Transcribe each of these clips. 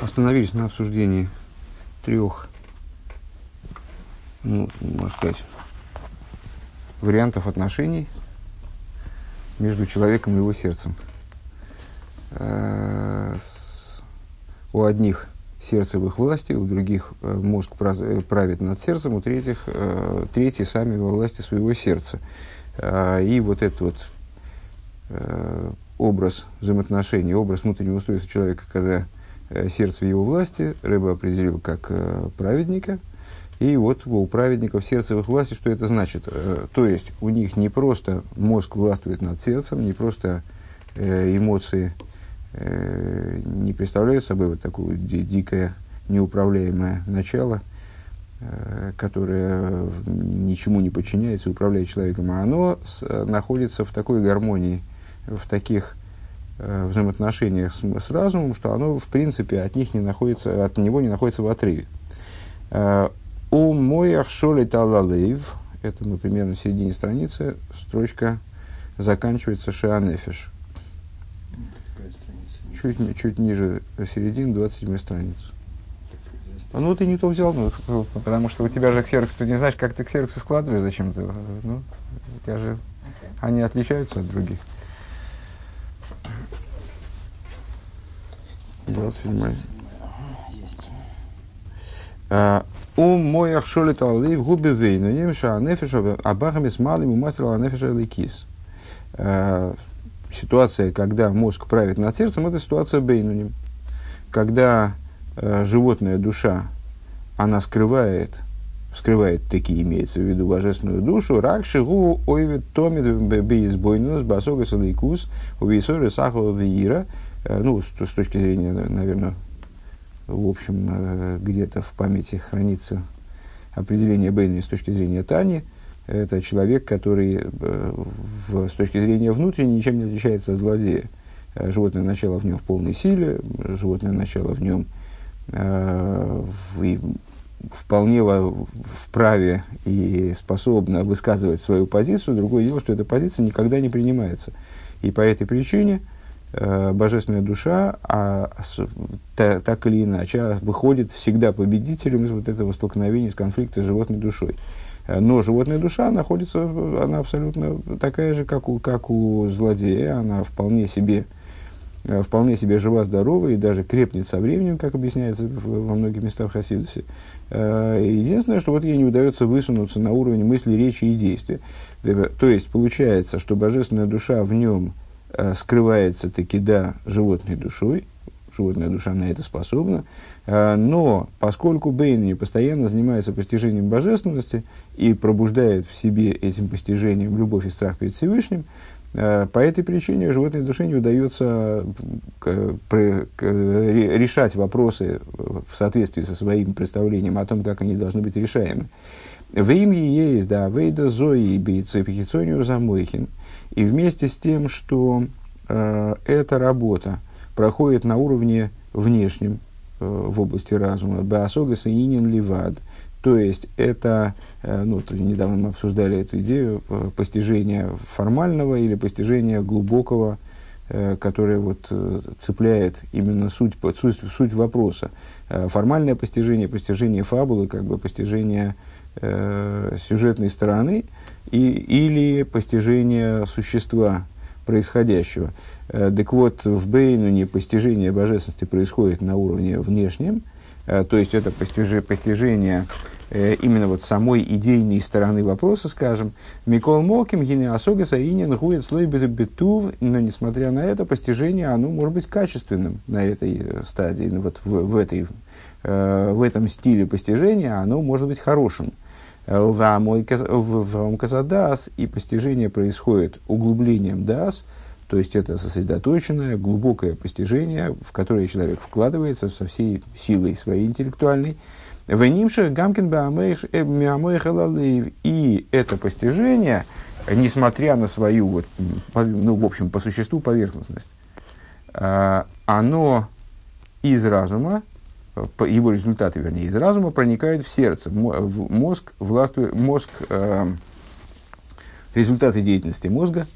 остановились на обсуждении трех, ну, можно сказать, вариантов отношений между человеком и его сердцем. Э, у одних сердце в их власти, у других э, мозг э, правит над сердцем, у третьих, третьи сами во власти своего сердца. И вот этот вот образ взаимоотношений, образ внутреннего устройства человека, когда сердце в его власти, рыба определил как праведника – и вот у праведников сердце в их власти, что это значит? Э, то есть у них не просто мозг властвует над сердцем, не просто э, эмоции э, не представляют собой вот такое дикое, неуправляемое начало, которое ничему не подчиняется управляет человеком, а оно находится в такой гармонии, в таких взаимоотношениях с, с разумом, что оно, в принципе, от, них не находится, от него не находится в отрыве. У моях шоли талалейв, это мы примерно в середине страницы, строчка заканчивается шианефиш. Чуть, чуть ниже середины, 27 страницы. А ну, ты не то взял, ну, потому что у тебя же ксерокс, ты не знаешь, как ты ксероксы складываешь, зачем ты, ну, у тебя же, они отличаются от других. 27. У моих шолит алли в губе вейну, немша нефиша абахами с малым умастил нефиша ликис. Ситуация, когда мозг правит над сердцем, это ситуация бейнуним. Когда э, животная душа, она скрывает, скрывает такие, имеется в виду божественную душу, рак шигу ойвет томит бейсбойнус басога салейкус увейсоры сахова веира, ну, с, с точки зрения, наверное, в общем, э, где-то в памяти хранится определение Бейна с точки зрения Тани. Это человек, который э, в, с точки зрения внутренней ничем не отличается от злодея. Э, животное начало в нем в полной силе, животное начало в нем в, вполне вправе и способно высказывать свою позицию. Другое дело, что эта позиция никогда не принимается. И по этой причине Э, божественная душа, а, та, так или иначе, а, выходит всегда победителем из вот этого столкновения, с конфликта с животной душой. Э, но животная душа находится, она абсолютно такая же, как у, как у злодея, она вполне себе, э, вполне себе жива-здорова и даже крепнет со временем, как объясняется во многих местах Хасидусе. Единственное, что вот ей не удается высунуться на уровень мысли, речи и действия. То есть, получается, что божественная душа в нем – Э, скрывается таки, да, животной душой, животная душа на это способна, э, но поскольку Бейни постоянно занимается постижением божественности и пробуждает в себе этим постижением любовь и страх перед Всевышним, э, по этой причине животной душе не удается решать вопросы в соответствии со своим представлением о том, как они должны быть решаемы. В имя есть, да, вейда зои бейцепихицонию замойхин – и вместе с тем, что э, эта работа проходит на уровне внешнем э, в области разума, баасогаса инин ливад, то есть это, э, ну, недавно мы обсуждали эту идею э, постижения формального или постижения глубокого, э, которое вот, э, цепляет именно суть, суть, суть вопроса. Э, формальное постижение, постижение фабулы, как бы постижение э, сюжетной стороны – и, или постижение существа происходящего. Э, так вот, в Бейнуне постижение божественности происходит на уровне внешнем, э, то есть это постижи, постижение э, именно вот самой идейной стороны вопроса, скажем, Микол Моким, Гинеасога Саинин, Гует Слой Бетув, но несмотря на это, постижение, оно может быть качественным на этой стадии, ну, вот в, в, этой, в этом стиле постижения, оно может быть хорошим в Казадас, и постижение происходит углублением дас, то есть это сосредоточенное, глубокое постижение, в которое человек вкладывается со всей силой своей интеллектуальной. Венимших Гамкин э, И это постижение, несмотря на свою, вот, ну, в общем, по существу поверхностность, а, оно из разума его результаты, вернее, из разума проникают в сердце, в мозг, властвует, мозг, э, результаты деятельности мозга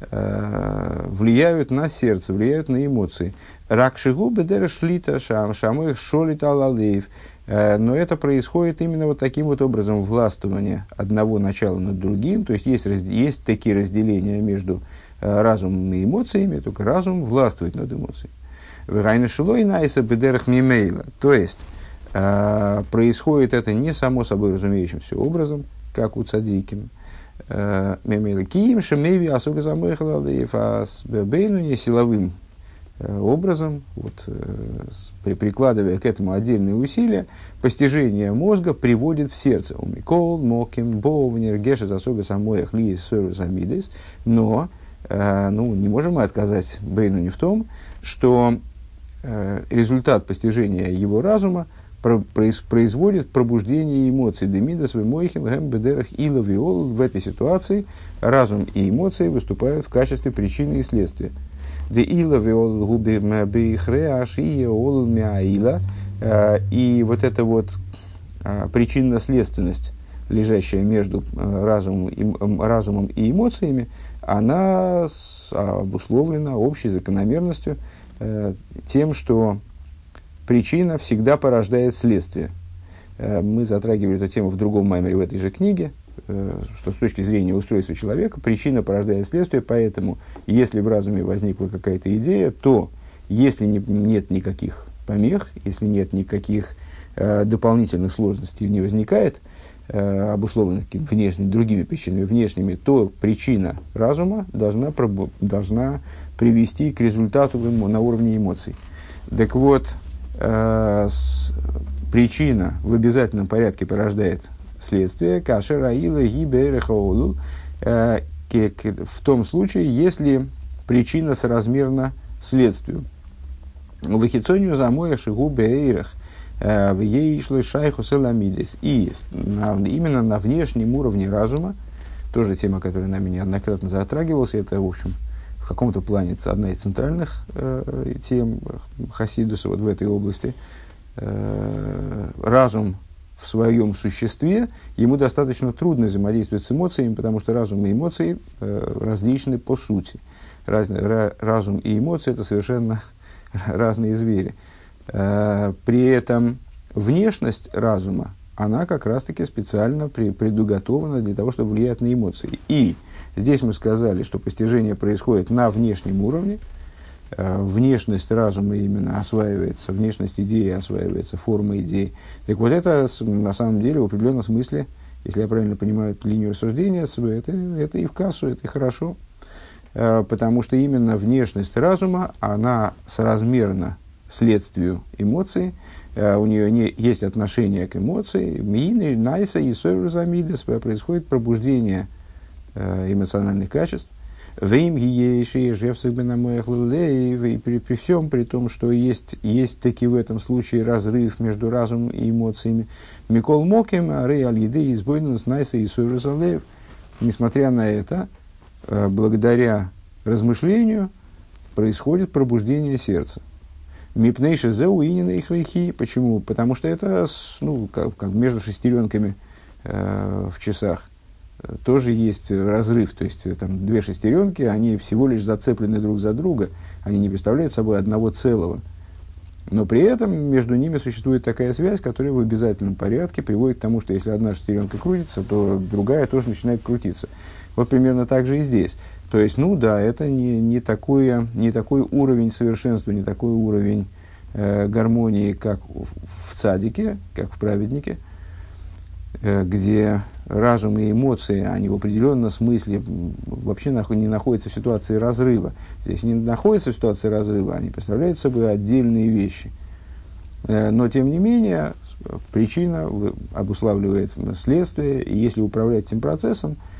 э, влияют на сердце, влияют на эмоции. Ракшигу бедера шлита шам, шамой шолит алалеев. Э, но это происходит именно вот таким вот образом властвования одного начала над другим. То есть есть, есть такие разделения между разумом и эмоциями, только разум властвует над эмоциями. Вайна шилой найса бедерах мимейла. То есть э, происходит это не само собой разумеющимся образом, как у цадиким. Мемейла киим шемеви асуга замыхала бейну силовым Э, образом, вот, э, прикладывая к этому отдельные усилия, постижение мозга приводит в сердце. У Микол, Моким, Боувнер, Геша, Засога, Самоях, Лиис, Сорус, Амидес. Но э, ну, не можем мы отказать Бейну не в том, что результат постижения его разума производит пробуждение эмоций. Демидас, Вемойхин, Гэм, Бедерах, Ила, Виол. В этой ситуации разум и эмоции выступают в качестве причины и следствия. Де ила веол губи бейхреаш и ол мяила. Э, и вот эта вот э, причинно-следственность, лежащая между э, разумом и, разумом и эмоциями, она обусловлена общей закономерностью тем, что причина всегда порождает следствие. Мы затрагивали эту тему в другом маймере в этой же книге, Э, что с точки зрения устройства человека причина порождает следствие, поэтому если в разуме возникла какая-то идея, то если не, нет никаких помех, если нет никаких э, дополнительных сложностей не возникает, э, обусловленных внешними, другими причинами внешними, то причина разума должна, должна привести к результату на уровне эмоций. Так вот, э, причина в обязательном порядке порождает следствие, кашер аила гиберехаолу, э, в том случае, если причина соразмерна следствию. В Эхицонию замоя шигу бейрах, э, в ей шло шайху селамидис. И именно на внешнем уровне разума, тоже тема, которая нами неоднократно затрагивалась, это, в общем, в каком-то плане одна из центральных э, тем Хасидуса вот в этой области. Э, разум в своем существе, ему достаточно трудно взаимодействовать с эмоциями, потому что разум и эмоции э, различны по сути. Раз, ra, разум и эмоции – это совершенно разные звери. Э, при этом внешность разума, она как раз-таки специально предуготована для того, чтобы влиять на эмоции. И здесь мы сказали, что постижение происходит на внешнем уровне – Э, внешность разума именно осваивается, внешность идеи осваивается, форма идеи. Так вот это на самом деле в определенном смысле, если я правильно понимаю линию рассуждения, это, это и в кассу, это и хорошо. Э, потому что именно внешность разума, она соразмерна следствию эмоций, э, у нее не, есть отношение к эмоции, миины, найса и сойрузамидес, происходит пробуждение эмоциональных качеств, Вейм и при, при всем при том, что есть, есть таки в этом случае разрыв между разумом и эмоциями. Микол Моким, Арей Аль-Еды, Избойнус, Найса и Суйрусалеев. Несмотря на это, э, благодаря размышлению происходит пробуждение сердца. Мипнейши зеу инина их Почему? Потому что это ну, как, как между шестеренками э, в часах тоже есть разрыв. То есть там две шестеренки, они всего лишь зацеплены друг за друга, они не представляют собой одного целого. Но при этом между ними существует такая связь, которая в обязательном порядке приводит к тому, что если одна шестеренка крутится, то другая тоже начинает крутиться. Вот примерно так же и здесь. То есть, ну да, это не, не, такое, не такой уровень совершенства, не такой уровень э, гармонии, как в, в цадике, как в праведнике, э, где разум и эмоции, они в определенном смысле вообще не находятся в ситуации разрыва. Если не находятся в ситуации разрыва, они представляют собой отдельные вещи. Э, но, тем не менее, причина обуславливает следствие, и если управлять этим процессом, э,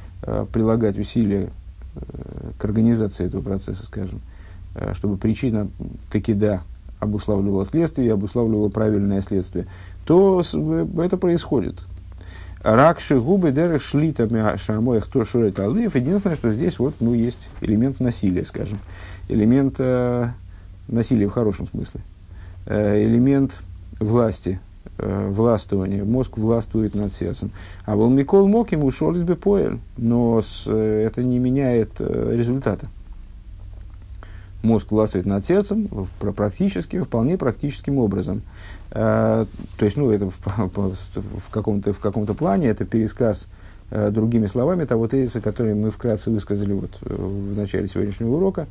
прилагать усилия э, к организации этого процесса, скажем, чтобы причина таки да обуславливала следствие обуславливала правильное следствие, то это происходит. Ракши губы дерек шлита шамоях то шурет алыев. Единственное, что здесь вот, ну, есть элемент насилия, скажем. Элемент э, насилия в хорошем смысле. Э, элемент власти э, властвование, мозг властвует над сердцем. А был Микол мог ему ушел бы поэль, но с, э, это не меняет э, результата. Мозг властвует над сердцем практически, вполне практическим образом. Э, то есть, ну, это в, в, каком-то, в каком-то плане это пересказ э, другими словами того тезиса, который мы вкратце высказали вот, э, в начале сегодняшнего урока,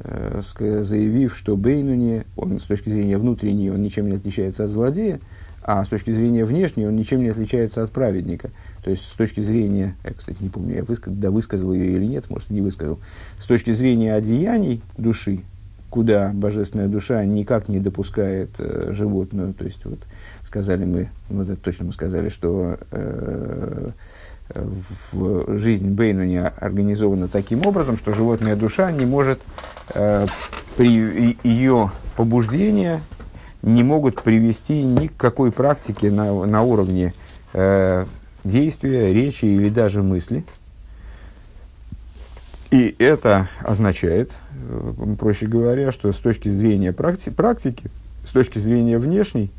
э, заявив, что Бейнуни, он с точки зрения внутренней, он ничем не отличается от злодея, а с точки зрения внешней он ничем не отличается от праведника. То есть, с точки зрения, я, кстати, не помню, я высказ, да, высказал ее или нет, может, не высказал, с точки зрения одеяний души, куда божественная душа никак не допускает э, животную, то есть, вот, сказали мы, ну, это точно мы сказали, что э, в жизнь Бейнуни организована таким образом, что животная душа не может э, при ее побуждения не могут привести ни к какой практике на, на уровне э, действия, речи или даже мысли. И это означает, э, проще говоря, что с точки зрения практи- практики, с точки зрения внешней,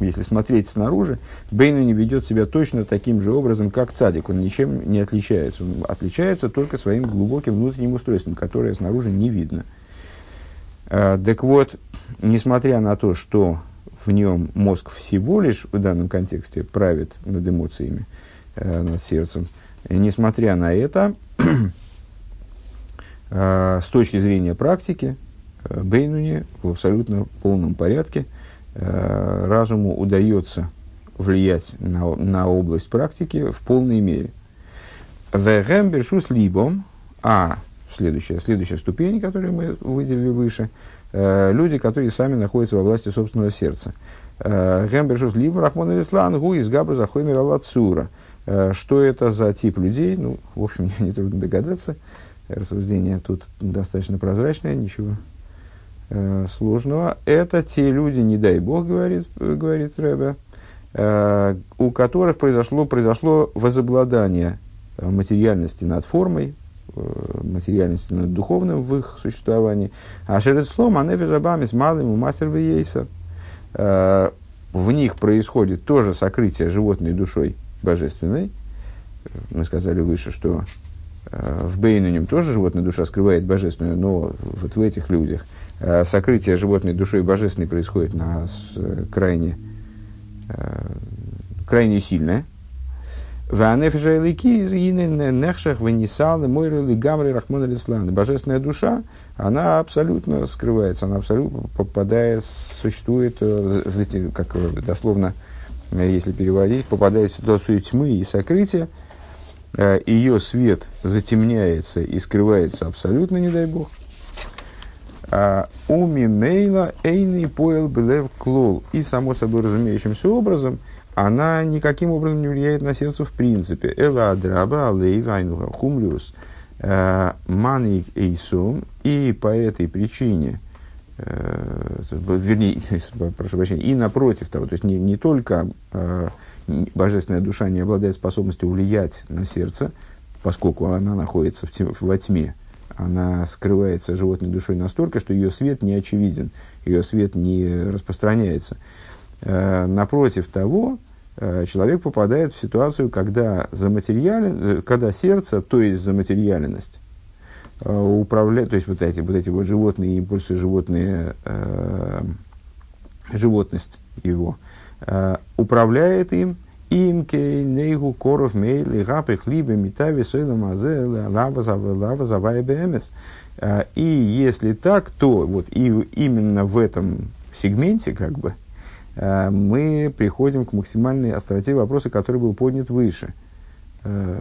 если смотреть снаружи, Бейну не ведет себя точно таким же образом, как цадик. Он ничем не отличается. Он отличается только своим глубоким внутренним устройством, которое снаружи не видно. Так вот, несмотря на то, что в нем мозг всего лишь в данном контексте правит над эмоциями, э, над сердцем, несмотря на это, э, с точки зрения практики, Бейнуни в абсолютно полном порядке разуму удается влиять на, на область практики в полной мере. Вегем бершус либом, а следующая, следующая ступень, которую мы выделили выше, э, люди, которые сами находятся во власти собственного сердца. Э, Гембершус либо Рахмон Ислан, Гу из Габра Захоймер Аллацура. Э, что это за тип людей? Ну, в общем, мне нетрудно догадаться. Рассуждение тут достаточно прозрачное, ничего сложного. Это те люди, не дай бог, говорит, говорит Рэбе, у которых произошло, произошло возобладание материальности над формой, материальности над духовным в их существовании. А шерецлом, а нефежабами с малым у мастер вейса. Э, в них происходит тоже сокрытие животной душой божественной. Мы сказали выше, что э, в Бейнунем тоже животная душа скрывает божественную, но вот в этих людях сокрытие животной душой божественной происходит на крайне, крайне сильное. Ванефиша Элики из Нехшах Венесалы Мойры Гамри Рахмон Алислан. Божественная душа, она абсолютно скрывается, она абсолютно попадает, существует, э, как дословно, э, если переводить, попадает в ситуацию тьмы и сокрытия, э, ее свет затемняется и скрывается абсолютно, не дай бог. А уми мейла эйный поэл белев клол. И, само собой разумеющимся образом – она никаким образом не влияет на сердце в принципе. Эла адраба алей хумлюс э, маник эйсум. И по этой причине, э, вернее, прошу прощения, и напротив того, то есть не, не только э, божественная душа не обладает способностью влиять на сердце, поскольку она находится в тьме, во тьме, она скрывается животной душой настолько, что ее свет не очевиден, ее свет не распространяется. Э, напротив того, э, человек попадает в ситуацию, когда, заматериален, э, когда сердце, то есть заматериальность, управляет, то есть вот эти вот, эти вот животные импульсы, животные, э, животность его, э, управляет им, им нейгу коров мейли гапых либо метави сойла мазе лава. И если так, то вот и именно в этом сегменте, как бы, мы приходим к максимальной остроте вопроса, который был поднят выше. Э,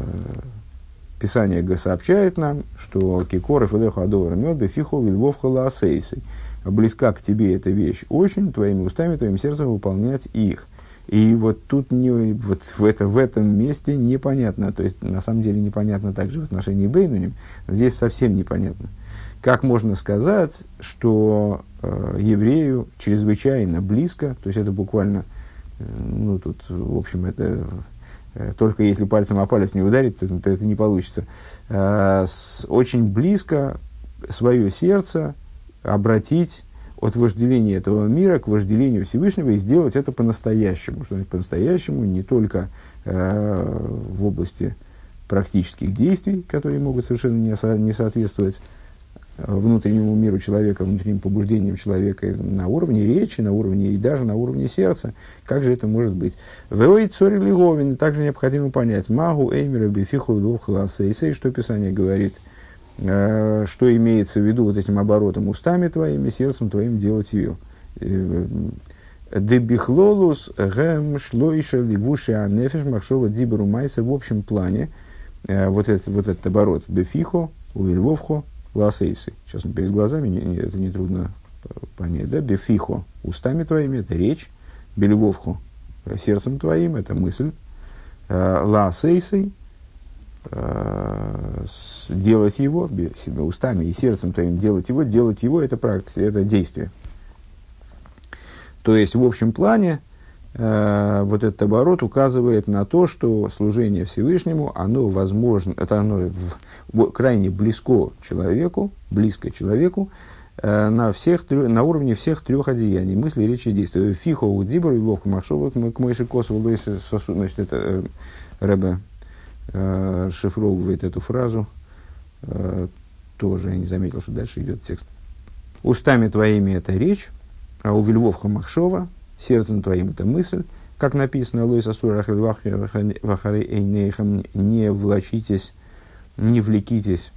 Писание сообщает нам, что Кикоров и Адовар мед бефихо вильвов халаасейсы. Близка к тебе эта вещь очень, твоими устами, твоим сердцем выполнять их. И вот тут не, вот в, это, в этом месте непонятно, то есть на самом деле непонятно также в отношении Бейнуним, здесь совсем непонятно. Как можно сказать, что э, еврею чрезвычайно близко, то есть это буквально, э, ну тут, в общем, это э, только если пальцем о палец не ударить, то, то это не получится, э, с, очень близко свое сердце обратить от вожделения этого мира к вожделению Всевышнего и сделать это по-настоящему. Что по-настоящему? Не только э, в области практических действий, которые могут совершенно не, со, не соответствовать внутреннему миру человека, внутренним побуждениям человека на уровне речи, на уровне и даже на уровне сердца. Как же это может быть? Веой цори лиговин, также необходимо понять. Магу эймера бифиху двухласейсей, что Писание говорит, э, что имеется в виду вот этим оборотом устами твоими, сердцем твоим делать ее. Э, Дебихлолус гэм шлойша ливуши анефиш махшова диберу майса в общем плане. Э, вот, этот, вот этот оборот бефихо, увельвовхо, ласейсы. Сейчас он перед глазами, это нетрудно понять, да, бефихо, устами твоими, это речь, бельвовху, сердцем твоим, это мысль, э, ласейсой, э, делать его, устами и сердцем твоим делать его, делать его, это практика, это действие. То есть, в общем плане, э, вот этот оборот указывает на то, что служение Всевышнему, оно возможно, это оно в, крайне близко человеку, близко человеку, э, на, всех, на уровне всех трех одеяний, мысли, речи и действия. Фихо, удибр, вовка, махшова, к мойши косову, сосуд, значит, это э, Рэбе э, расшифровывает эту фразу, э, тоже я не заметил, что дальше идет текст. Устами твоими это речь, а у Вильвовха Махшова, сердцем твоим это мысль, как написано, Лойса Сура Вахары Эйнейхам, не влачитесь, не влекитесь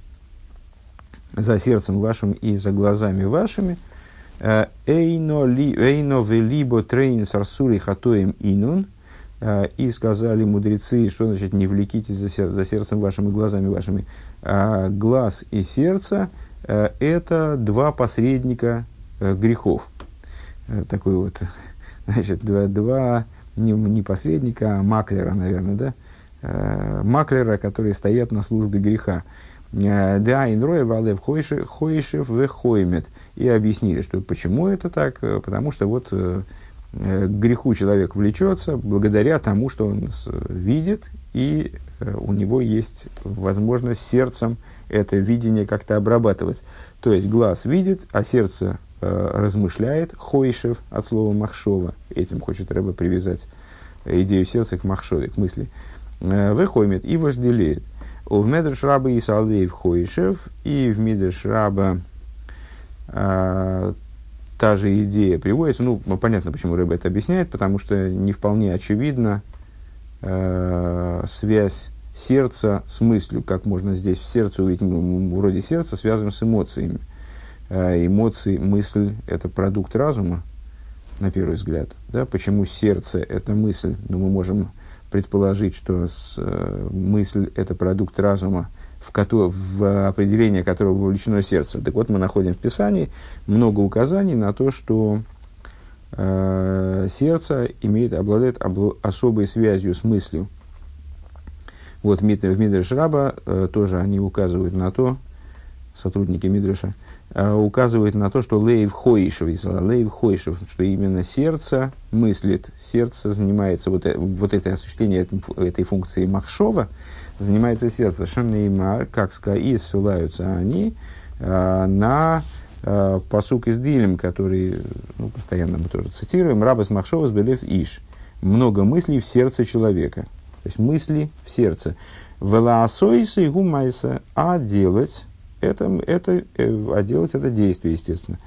за сердцем вашим и за глазами вашими. Э, Эйно велибо трейн сарсури хатоем инун. Э, и сказали мудрецы, что значит не влекитесь за, сер- за сердцем вашим и глазами вашими. А глаз и сердце э, это два посредника грехов Э, такой вот, значит, два, два не, не посредника, а маклера, наверное, да, маклера, которые стоят на службе греха. Да, инроя валев хойшев вехоймет. И объяснили, что почему это так, потому что вот к греху человек влечется благодаря тому, что он видит, и у него есть возможность сердцем это видение как-то обрабатывать. То есть глаз видит, а сердце Э, размышляет, хойшев от слова махшова, этим хочет Рэба привязать идею сердца к махшове, к мысли, э, выхоймет и вожделеет. В Медреш Раба и Салдеев Хойшев, и в Медреш Раба а, та же идея приводится. Ну, понятно, почему Рэба это объясняет, потому что не вполне очевидна а, связь сердца с мыслью, как можно здесь в сердце увидеть, ну, вроде сердца связываем с эмоциями. Э, эмоции, мысль – это продукт разума, на первый взгляд. Да? Почему сердце – это мысль? Ну, мы можем предположить, что с, э, мысль – это продукт разума, в, ко- в определение которого вовлечено сердце. Так вот, мы находим в Писании много указаний на то, что э, сердце имеет, обладает обл- особой связью с мыслью. Вот в Мидреш Раба э, тоже они указывают на то, сотрудники Мидреша, Э, указывает на то, что лейв хойшев, лейв хойшев, что именно сердце мыслит, сердце занимается, вот, э, вот это осуществление этой функции махшова, занимается сердце. Шанеймар, как и ссылаются они э, на э, посук из Дилем, который ну, постоянно мы тоже цитируем, рабас махшова сбелев иш. Много мыслей в сердце человека. То есть мысли в сердце. Велаасойса и гумайса, а делать это, это, э, а делать это действие, естественно.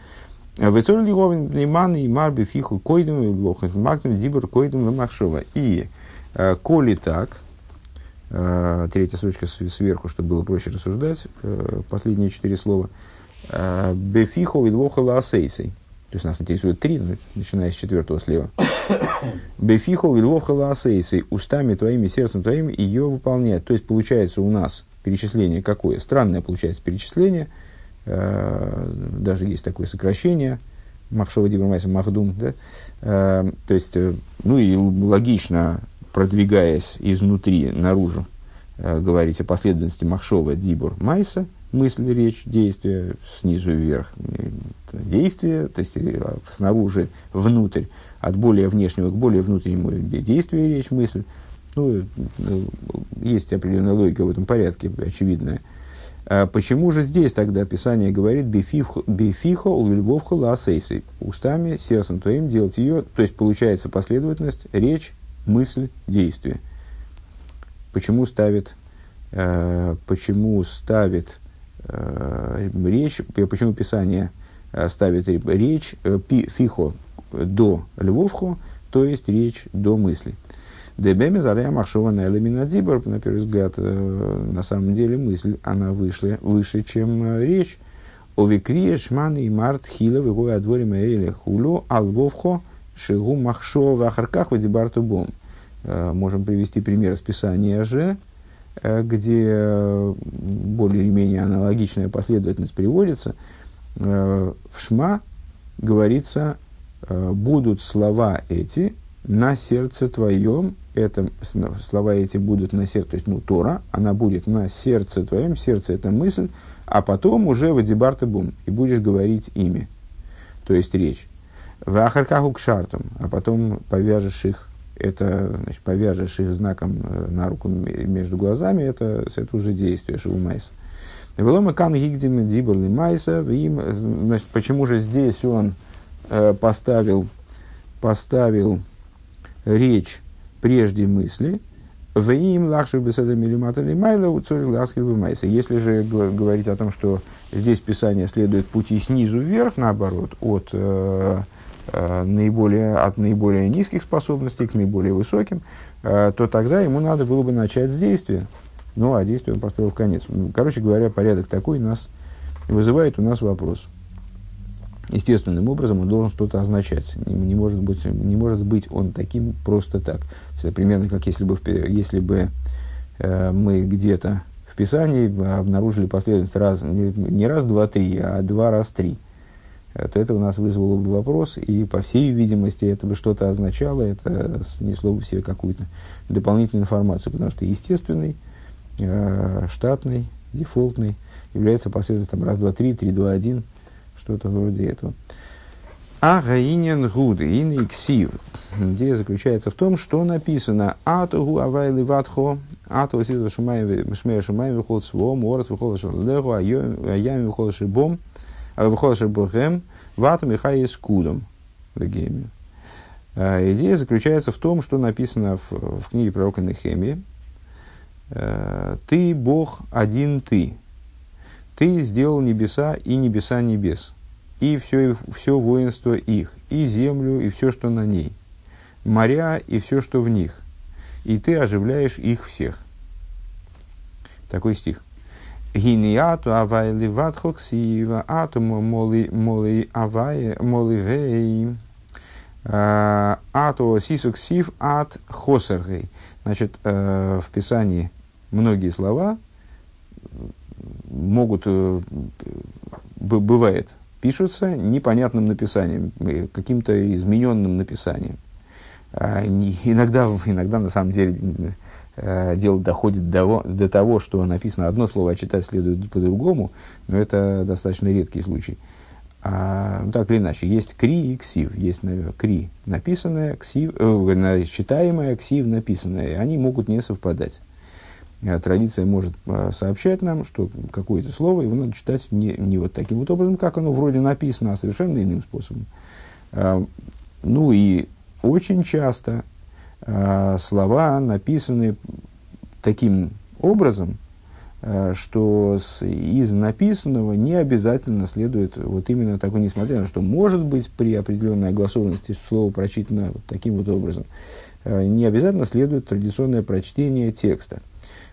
Вецор лиговин плейман и марби фиху койдем и лохат мактем дибр койдем махшова. И э, коли так, э, третья строчка сверху, чтобы было проще рассуждать, последние четыре слова, бефиху и лоха лаасейсей. То есть нас интересует три, начиная с четвертого слева. Бефиху и лоха лаасейсей. Устами твоими, сердцем твоим ее выполняет. То есть получается у нас перечисление какое? Странное получается перечисление. Э, даже есть такое сокращение. Махшова Дибрамайса Махдум. Да? Э, то есть, э, ну и логично, продвигаясь изнутри наружу, говорить о последовательности Махшова Дибур Майса, мысль, речь, действие, снизу вверх действие, то есть снаружи внутрь, от более внешнего к более внутреннему действие, речь, мысль. Ну, есть определенная логика в этом порядке, очевидная. А почему же здесь тогда Писание говорит «бифихо у львовха ласейсы» устами, сердцем твоим делать ее, то есть получается последовательность речь, мысль, действие. Почему ставит, э, почему ставит э, речь, почему Писание э, ставит речь э, пи, фихо до львовху, то есть речь до мысли. Дебеми заря махшова на элеминадибор, на первый взгляд, э, на самом деле мысль, она вышла, выше, чем э, речь. Овикрия шман и март хила вегой адвори маэли хулю алвовхо шигу махшова ахарках вадибарту бом. Э, можем привести пример из Писания же, где более или менее аналогичная последовательность приводится. В Шма говорится, будут слова эти на сердце твоем это, слова эти будут на сердце, то есть, ну, Тора, она будет на сердце твоем, сердце это мысль, а потом уже в Адибарта бум, и будешь говорить ими, то есть речь. В Ахаркаху к шартам, а потом повяжешь их, это, значит, повяжешь их знаком э, на руку между глазами, это, это уже действие Шивумайса. Велома кан гигдим диборли майса, им, значит, почему же здесь он э, поставил, поставил речь прежде мысли, в им лахши беседа милимата лимайла у цори ласки майса. Если же говорить о том, что здесь Писание следует пути снизу вверх, наоборот, от, э, э, наиболее, от наиболее низких способностей к наиболее высоким, э, то тогда ему надо было бы начать с действия. Ну, а действие он поставил в конец. Короче говоря, порядок такой нас вызывает у нас вопрос – естественным образом он должен что-то означать. Не, не, может быть, не может быть он таким просто так. Это примерно как если бы, если бы э, мы где-то в Писании обнаружили последовательность раз, не, не раз, два, три, а два раз, три. Э, то это у нас вызвало бы вопрос, и по всей видимости это бы что-то означало, это снесло бы в себе какую-то дополнительную информацию, потому что естественный, э, штатный, дефолтный является последовательностью раз, два, три, три, два, один – что-то вроде этого. А гаинен гуд, ин иксив. Идея заключается в том, что написано Атугу авайли ватхо, ату сизу шумея шумея выход свом, орас выход шалдеху, а ями выход шибом, а выход шибохем, вату михай скудом. Идея заключается в том, что написано в, в книге пророка Нехемии. Ты, Бог, один ты. Ты сделал небеса и небеса небес и все, все воинство их, и землю, и все, что на ней, моря, и все, что в них, и ты оживляешь их всех. Такой стих. Гиниату авай ливатхоксива атому моли моли авай моли вей а, ату сисуксив от хосергей. Значит, э, в Писании многие слова могут, э, бывает, пишутся непонятным написанием, э, каким-то измененным написанием. А, иногда, иногда на самом деле э, дело доходит до, до того, что написано одно слово, а читать следует по-другому, но это достаточно редкий случай. А, ну, так или иначе, есть кри и ксив. Есть кри написанное, ксив, э, читаемое, ксив написанное. Они могут не совпадать. Э, традиция может э, сообщать нам, что какое-то слово его надо читать не, не вот таким вот образом, как оно вроде написано, а совершенно иным способом. Э, ну и очень часто слова написаны таким образом, что из написанного не обязательно следует вот именно такой, несмотря на то, что может быть при определенной огласованности слово прочитано вот таким вот образом, не обязательно следует традиционное прочтение текста.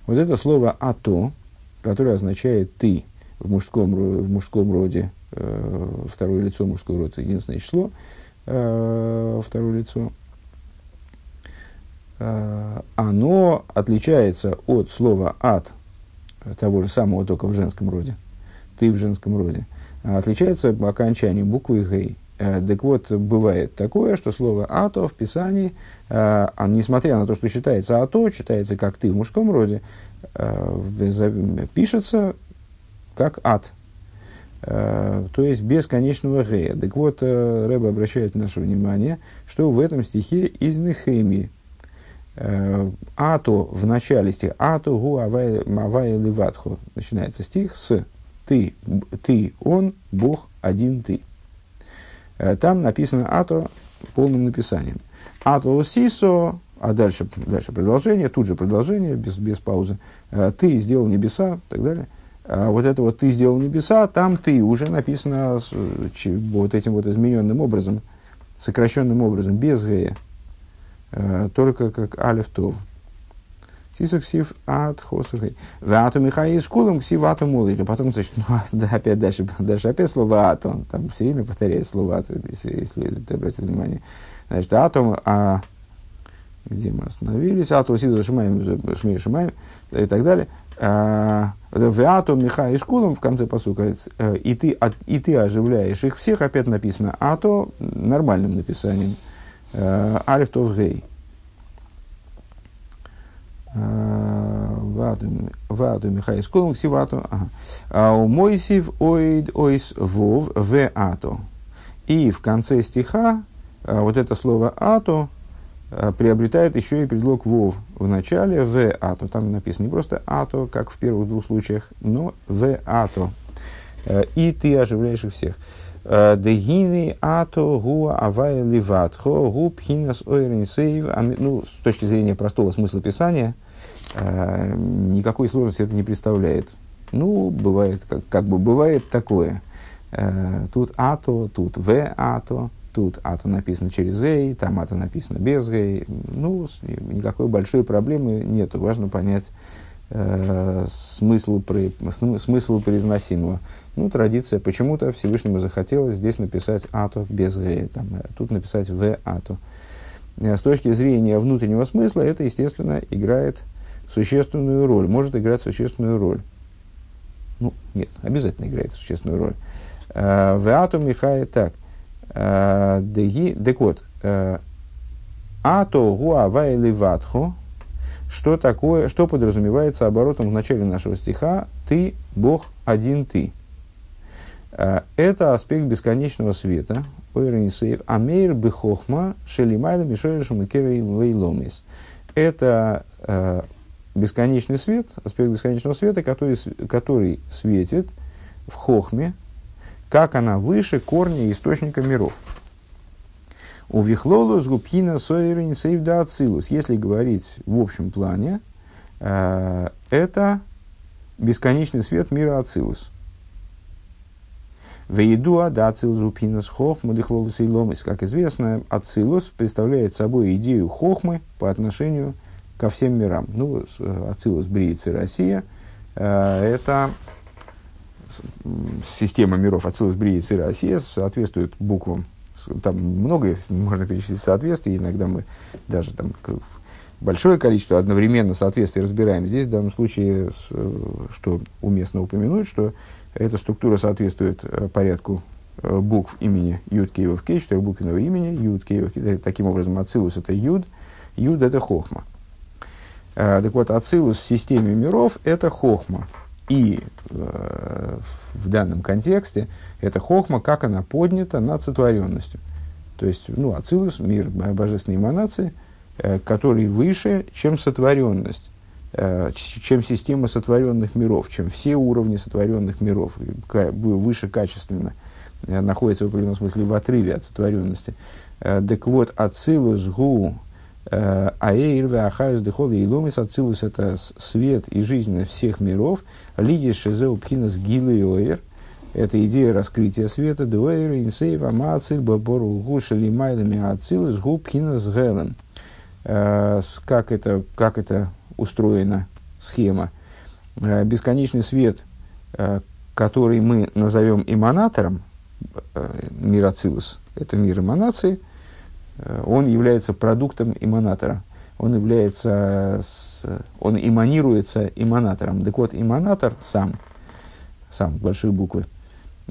Вот это слово «ато», которое означает «ты» в мужском, в мужском роде, э, второе лицо мужской род, единственное число, э, второе лицо, э, оно отличается от слова «ад», того же самого, только в женском роде, «ты» в женском роде, отличается окончанием буквы «гей». Э, так вот, бывает такое, что слово «ато» в Писании, э, а, несмотря на то, что считается «ато», читается как «ты» в мужском роде, э, пишется как «ад», то есть без конечного «гея». Так вот, Рэба обращает наше внимание, что в этом стихе из Нехемии. Ато в начале стиха, ато гу авай ливатху, начинается стих с ты, ты, он, Бог, один ты. Э, там написано ато полным написанием. Ато сисо, а дальше, дальше продолжение, тут же продолжение, без, без паузы. Э, ты сделал небеса, и так далее. А вот это вот ты сделал небеса, там ты уже написано вот этим вот измененным образом, сокращенным образом, без гея. Э, только как алиф тов. Тисок сив ат хосухай. Вату михай с кулом ксив ату мулик. А потом, значит, ну, да, опять дальше, дальше опять слово ату. Там все время повторяет слово ату, если, если ты обратил внимание. Значит, атом, а где мы остановились, ату сиду шимаем, шмей шимаем и так далее. А, в ату миха и в конце посука, э, и ты, и ты оживляешь их всех, опять написано ато нормальным написанием. Э, Алиф Тов Гей. Э, ваду Михай Сколом Ксивату. А у Мойсив Оид Ойс Вов В Ато. И в конце стиха э, вот это слово Ато приобретает еще и предлог Вов в начале В Ато. Там написано не просто Ато, как в первых двух случаях, но В Ато. И ты оживляешь их всех. Дегины ато гуа авая ливатхо гу пхинас ойренсейв. Ну, с точки зрения простого смысла писания, э, никакой сложности это не представляет. Ну, бывает, как, как бы бывает такое. Э, тут ато, тут в ато, тут ато написано через эй, там ато написано без эй. Ну, никакой большой проблемы нет. Важно понять э, смысл, смысл произносимого. Ну, традиция, почему-то Всевышнему захотелось здесь написать «ато» без «г», там, э, тут написать «в ато». Э, с точки зрения внутреннего смысла это, естественно, играет существенную роль, может играть существенную роль. Ну, нет, обязательно играет существенную роль. Э, в ато Михай так. Деги, так вот, ато гуава или ватхо, что такое, что подразумевается оборотом в начале нашего стиха «ты, Бог, один ты». Э, это аспект бесконечного света. Амейр бехохма шелимайда мишойришем лейломис. Это э, бесконечный свет, аспект бесконечного света, который, который светит в хохме, как она выше корня источника миров. У Вихлолу с Губхина Сойрин Сейвда Ацилус. Если говорить в общем плане, э, это бесконечный свет мира Ацилус. Вейдуа да ацилус упинас хохма лихлолус и ломис. Как известно, ацилус представляет собой идею хохмы по отношению ко всем мирам. Ну, ацилус, бриица, Россия э, – это система миров Ацилус, Бриица и Россия соответствует буквам. Там много можно перечислить соответствий, иногда мы даже там большое количество одновременно соответствий разбираем. Здесь в данном случае, что уместно упомянуть, что эта структура соответствует э, порядку э, букв имени Юд Кейвов Кей, четырехбуквенного имени Юд Кейвов Таким образом, Ацилус это Юд, Юд это Хохма. Э, так вот, Ацилус в системе миров это Хохма. И э, в данном контексте это Хохма, как она поднята над сотворенностью. То есть, ну, Ацилус, мир божественной эманации, э, который выше, чем сотворенность. Э, чем система сотворенных миров, чем все уровни сотворенных миров, выше качественно э, находится в определенном смысле в отрыве от сотворенности. Так вот, ацилус гу аэйрве ахаюс дехол и ломис ацилус это свет и жизнь всех миров, лиги шизеу пхинас гилы это идея раскрытия света, дуэйр, инсейв, амациль, бабору, гуша, лимайлами, ацилус, гу, пхинас, гелен. Как это, как это устроена схема. Э, бесконечный свет, э, который мы назовем эманатором, э, мир Ацилус, это мир эманации, он является продуктом эманатора. Он является, он эманируется эманатором. Так вот, эманатор сам, сам, большие буквы,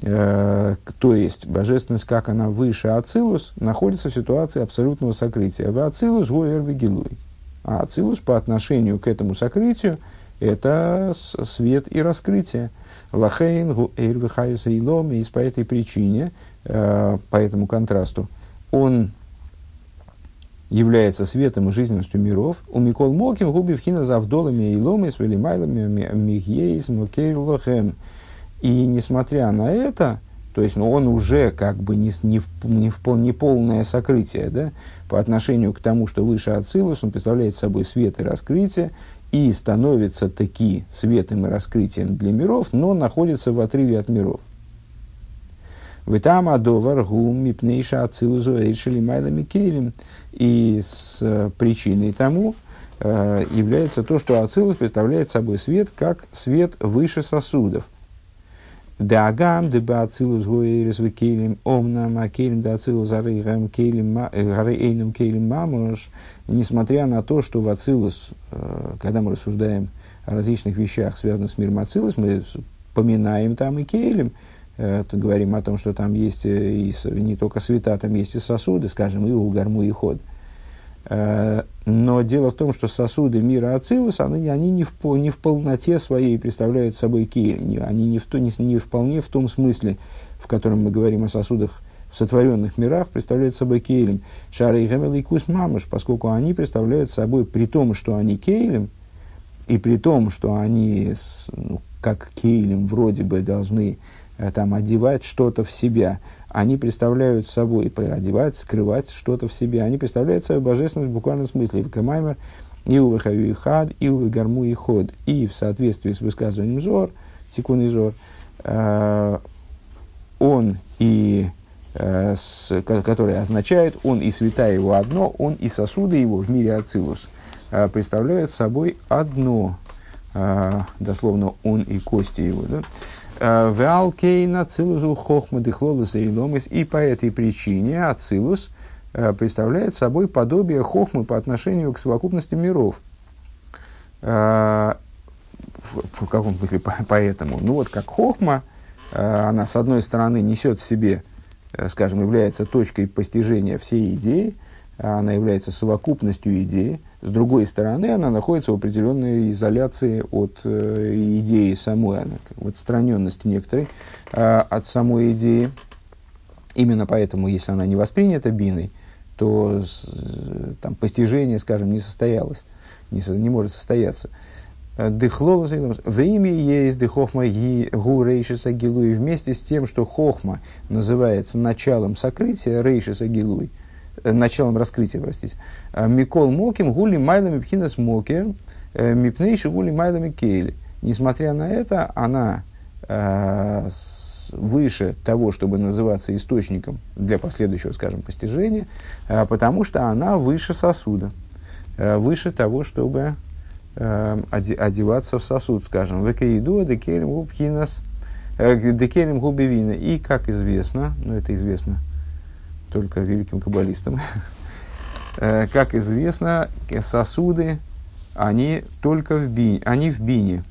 то есть божественность, как она выше Ацилус, находится в ситуации абсолютного сокрытия. В Ацилус гуэр гилуй. А Ацилус по отношению к этому сокрытию – это свет и раскрытие. Лахейн, Эйрвихаюса и Ломи, и по этой причине, э, по этому контрасту, он является светом и жизненностью миров. У Микол Моким губи вхина завдолами и ломи с велимайлами михьейс мокейлохем. И несмотря на это, то есть ну, он уже как бы не, не, не, не полное сокрытие да, по отношению к тому, что выше Ацилус, он представляет собой свет и раскрытие, и становится таки светом и раскрытием для миров, но находится в отрыве от миров. Витам адовар гум мипнейша ацилузу эйшели майлами кейлем. И с э, причиной тому э, является то, что ацилус представляет собой свет как свет выше сосудов. Дагам деба ацилус гуэрис в кейлем омнам а кейлем да ацилус арейгам кейлем гарейным кейлем мамош. Несмотря на то, что в ацилус, э, когда мы рассуждаем о различных вещах, связанных с миром ацилус, мы поминаем там и кейлем, Э, говорим о том, что там есть э, и, не только света, там есть и сосуды, скажем, и у гарму, и ход. Э, но дело в том, что сосуды мира Ацилус, они, они не, в, не в полноте своей представляют собой киель. Они не, в не, не вполне в том смысле, в котором мы говорим о сосудах в сотворенных мирах, представляют собой кейлем. Шары и гамел и кус мамыш, поскольку они представляют собой, при том, что они кейлем, и при том, что они, ну, как кейлем, вроде бы должны Э, там, одевать что-то в себя. Они представляют собой, одевать, скрывать что-то в себе. Они представляют собой божественность в буквальном смысле. В Камаймер и у и Хад, и у Гарму и Ход. И в соответствии с высказыванием Зор, и Зор, э, он и э, с, который означает, он и святая его одно, он и сосуды его в мире Ацилус э, представляют собой одно, э, дословно он и кости его. Да? Э, Веалкейна цилусу хохма дыхлолуса и ломис. И по этой причине ацилус э, представляет собой подобие хохмы по отношению к совокупности миров. Э, в, в каком смысле поэтому? Ну вот как хохма, она с одной стороны несет в себе, скажем, является точкой постижения всей идеи, она является совокупностью идеи, с другой стороны, она находится в определенной изоляции от э, идеи самой, она, в отстраненности некоторой э, от самой идеи. Именно поэтому, если она не воспринята биной, то там, постижение, скажем, не состоялось, не, со, не может состояться. Дыхлолос, в имя есть дыхохма гу рейшиса гилуй, вместе с тем, что хохма называется началом сокрытия рейшиса Э, началом раскрытия, простите. Э, Микол Моким гули майлами пхинас мокер, э, мипнейши гули майлами кейли. Несмотря на это, она э, выше того, чтобы называться источником для последующего, скажем, постижения, э, потому что она выше сосуда, э, выше того, чтобы э, одеваться в сосуд, скажем, векаиду декелем губхинас, декелем губевина. И, как известно, ну это известно только великим каббалистам. Э, как известно, сосуды, они только в бине, они в бине.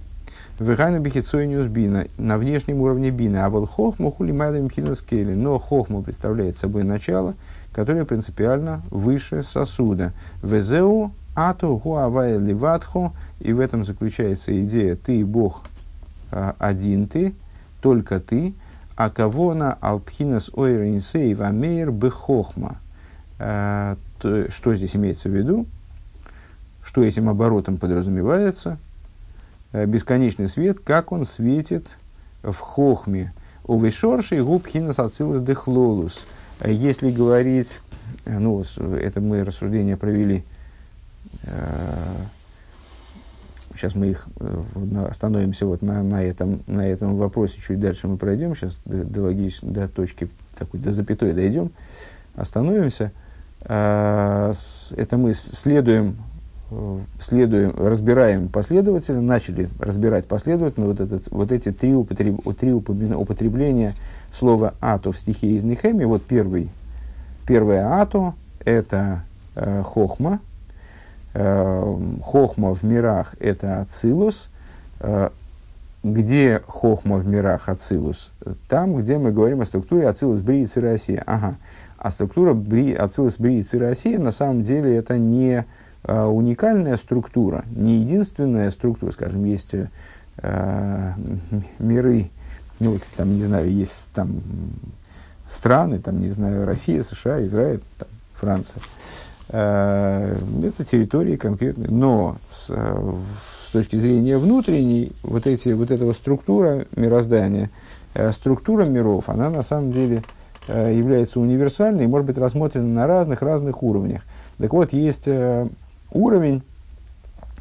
Вегайну бихицойниус бина, на внешнем уровне бина. А вот хохму хули майлами скели. Но хохма представляет собой начало, которое принципиально выше сосуда. Везеу ату хуавай ливатху. И в этом заключается идея «ты, Бог, а, один ты, только ты, а кого на алпхинас ойринсей вамейр бехохма. Э, что здесь имеется в виду? Что этим оборотом подразумевается? Э, бесконечный свет, как он светит в хохме. У вишорши губхинас ацилус дехлолус. Э, если говорить, ну, это мы рассуждения провели Сейчас мы их э, остановимся вот на, на, этом, на этом вопросе, чуть дальше мы пройдем, сейчас до, до, логич, до точки, такой, до запятой дойдем, остановимся. А, это мы следуем, э, следуем, разбираем последовательно, начали разбирать последовательно вот, этот, вот эти три, употреб, три употребления слова «ато» в стихе из Нехеми. Вот первый, первое «ато» – это э, хохма, хохма в мирах – это Ацилус. Э, где хохма в мирах Ацилус? Там, где мы говорим о структуре Ацилус, Брии, Россия. Ага. А структура Бри, Ацилус, Брии, Россия на самом деле это не э, уникальная структура, не единственная структура. Скажем, есть э, миры, ну, вот, там, не знаю, есть там страны, там, не знаю, Россия, США, Израиль, там, Франция. Э, это территории конкретные. Но с, э, с точки зрения внутренней, вот, эти, вот этого структура мироздания, э, структура миров, она на самом деле является универсальной и может быть рассмотрена на разных-разных уровнях. Так вот, есть уровень,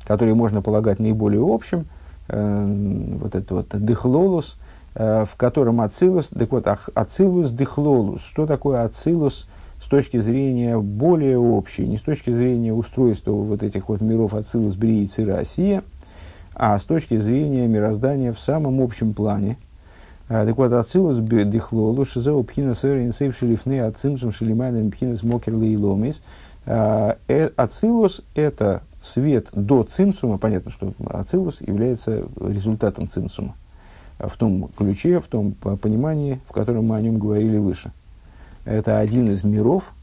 который можно полагать наиболее общим, вот это вот дыхлолус, в котором ацилус, так вот, ацилус дыхлолус. Что такое ацилус с точки зрения более общей, не с точки зрения устройства вот этих вот миров Ацилус, Брииц и Россия, а с точки зрения мироздания в самом общем плане. А, так вот, Ацилус дихлолу, шизеу пхина сэр инсейв шелифны ацимсум шелимайдам пхинас мокерли и ломис. А, э, Ацилус – это свет до цимсума. Понятно, что Ацилус является результатом цимсума в том ключе, в том понимании, в котором мы о нем говорили выше – это один из миров,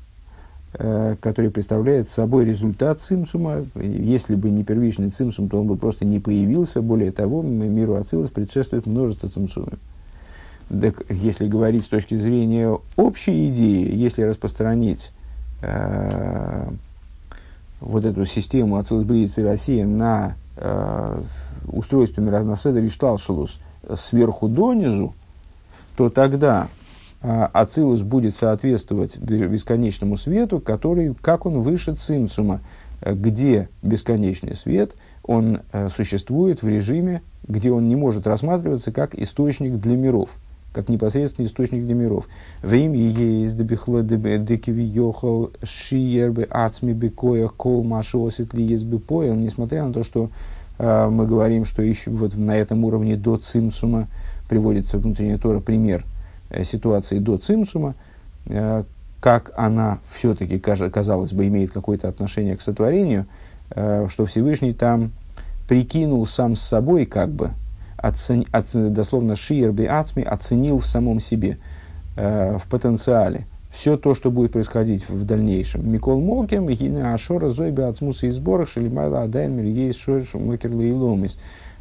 э, который представляет собой результат цимсума. Если бы не первичный цимсум, то он бы просто не появился. Более того, миру Ацилус предшествует множество цимсумов. Так, если говорить с точки зрения общей идеи, если распространить э, вот эту систему Ацилус Брииц и Россия на э, устройство миронаседа Ришталшалус сверху донизу, то тогда Ацилус будет соответствовать бесконечному свету, который, как он выше цимсума, э, где бесконечный свет, он э, существует в режиме, где он не может рассматриваться как источник для миров, как непосредственный источник для миров. В имя есть дебихло декивиохал шиербе ацми бекоя кол машосит ли есть несмотря на то, что э, мы говорим, что еще вот на этом уровне до цимсума приводится внутренняя Тора пример – ситуации до цимсума, э, как она все-таки, казалось бы, имеет какое-то отношение к сотворению, э, что Всевышний там прикинул сам с собой, как бы, оцени, оцени, дословно шиерби ацми, оценил в самом себе, в потенциале, все то, что будет происходить в дальнейшем. Микол Мокем, Ашора, Зойбе Ацмуса и Сборах, Шелимайла Адайн, Миргейс Шойш, Мокерла и.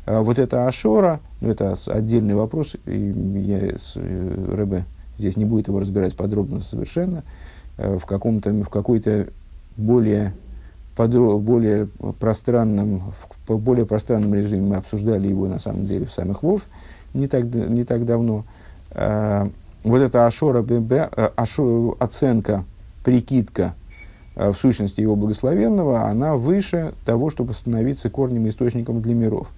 А вот это Ашора, ну, это отдельный вопрос, и я с э, Рэбе здесь не будет его разбирать подробно совершенно, э, в, каком-то, в какой-то более, подро, более, пространном, в более пространном режиме мы обсуждали его на самом деле в самых Вов не так, не так давно. А, вот эта Ашора, э, ашо, оценка, прикидка в сущности его благословенного, она выше того, чтобы становиться корнем и источником для миров.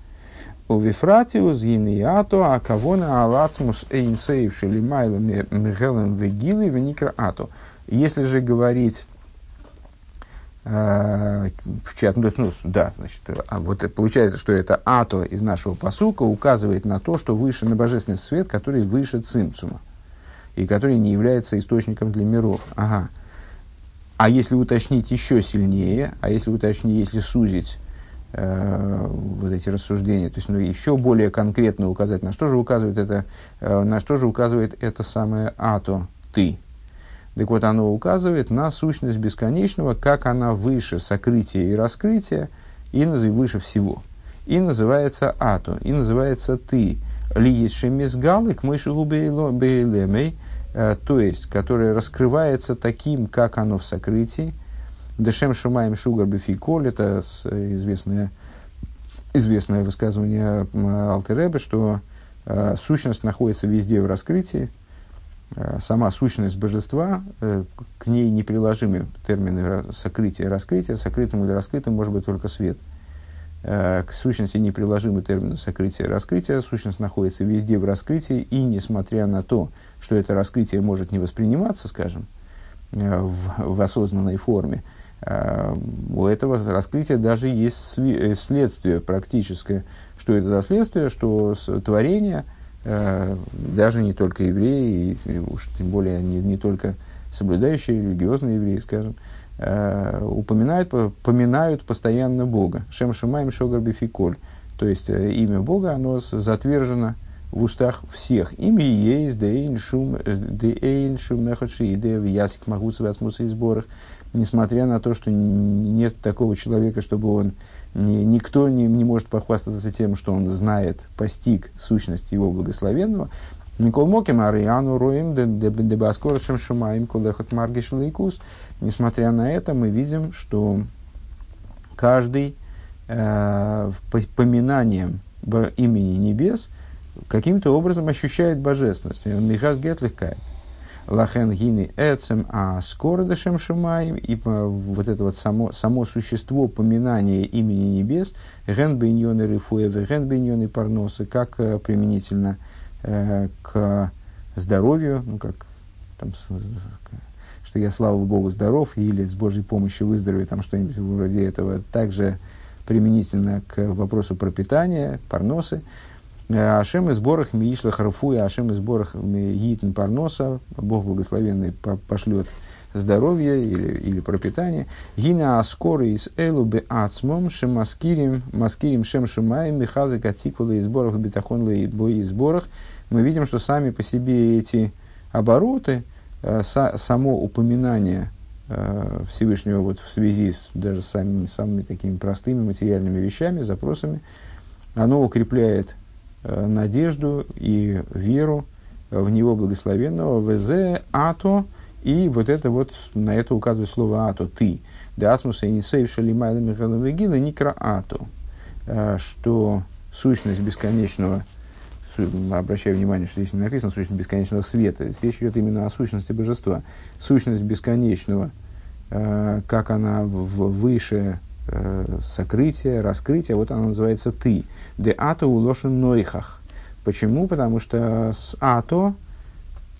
У Вифратиус гимниато, а кавона алацмус эйнсейв шелимайла михелем вегилы веникра ато. Если же говорить э, в чат, ну, ну, да, значит, а вот получается, что это ато из нашего посука указывает на то, что выше на божественный свет, который выше цимцума, и который не является источником для миров. Ага. А если уточнить еще сильнее, а если уточнить, если сузить э, вот эти рассуждения, то есть ну, еще более конкретно указать, на что же указывает это, э, на что же указывает это самое ато, ты. Так вот, оно указывает на сущность бесконечного, как она выше сокрытия и раскрытия, и выше всего. И называется ато, и называется ты. Ли есть шемизгалы к мышеву бейлемей, э, то есть, которое раскрывается таким, как оно в сокрытии, Дешем Шумаем Шугар Бефиколь, это известное, известное высказывание Алтеребе, что э, сущность находится везде в раскрытии, э, сама сущность божества, э, к ней неприложимы термины сокрытия и раскрытия, сокрытым или раскрытым может быть только свет. Э, к сущности неприложимы термины сокрытия и раскрытия, сущность находится везде в раскрытии, и несмотря на то, что это раскрытие может не восприниматься, скажем, э, в, в осознанной форме, Э, у этого раскрытия даже есть э, следствие практическое. Что это за следствие? Что творение, э, даже не только евреи, и уж тем более не, не только соблюдающие религиозные евреи, скажем, упоминают, поминают постоянно Бога. Шем Шимаем Шогар Бификоль. То есть имя Бога, оно затвержено в устах всех. Имя есть, да эйн шум, да эйн шум мехаши, да ясик магуса васмуса и сборах несмотря на то, что нет такого человека, чтобы он ни, никто не, не может похвастаться тем, что он знает, постиг сущность его благословенного. Микол Моким Ариану Роем Дебаскоршем Шумаем Кулехот Маргиш Лейкус. Несмотря на это, мы видим, что каждый э, поминанием имени небес каким-то образом ощущает божественность. Михар Гетлихкай. Лахен гини эцем а скородышем шумаем. И вот это вот само, само существо поминания имени небес, ген бейньоны рифуевы, ген бейньоны парносы, как э, применительно э, к здоровью, ну как там, что я, слава Богу, здоров, или с Божьей помощью выздоровею, там что-нибудь вроде этого. Также применительно к вопросу пропитания, парносы. Ашем из борах миишла харфу и Ашем из борах гитн парноса, Бог благословенный пошлет здоровье или, или пропитание. Гина аскоры из элу бе ацмом шемаскирим маскирим шем шумаем михазы катикула из борах бетахон бои из борах. Мы видим, что сами по себе эти обороты, э, само упоминание э, Всевышнего вот в связи с даже самыми, самыми такими простыми материальными вещами, запросами, оно укрепляет надежду и веру в Него благословенного, ВЗ, ато, и вот это вот, на это указывает слово ато, ты. Дасмуса и сейв шалимайла михайловегила никра ато, э, что сущность бесконечного, обращаю внимание, что здесь не написано сущность бесконечного света, здесь речь идет именно о сущности божества. Сущность бесконечного, э, как она выше э, сокрытие, раскрытие, вот она называется «ты». «Де ато улошен нойхах». Почему? Потому что с «ато»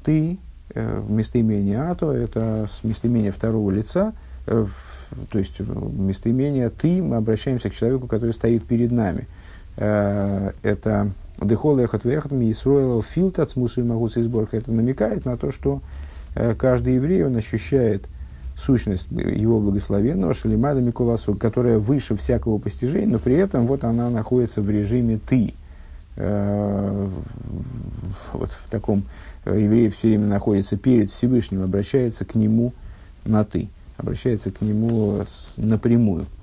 «ты» э, местоимение «ато» – это местоимение второго лица, э, то есть местоимение «ты» мы обращаемся к человеку, который стоит перед нами. Э, это «дехол эхот вехот ми исроил филт от смусу и могуцы сборка». Это намекает на то, что э, каждый еврей, он ощущает – сущность его благословенного Шалимада Микуласу, которая выше всякого постижения, но при этом вот она находится в режиме «ты». Э, вот в таком э, еврей все время находится перед Всевышним, обращается к нему на «ты», обращается к нему напрямую –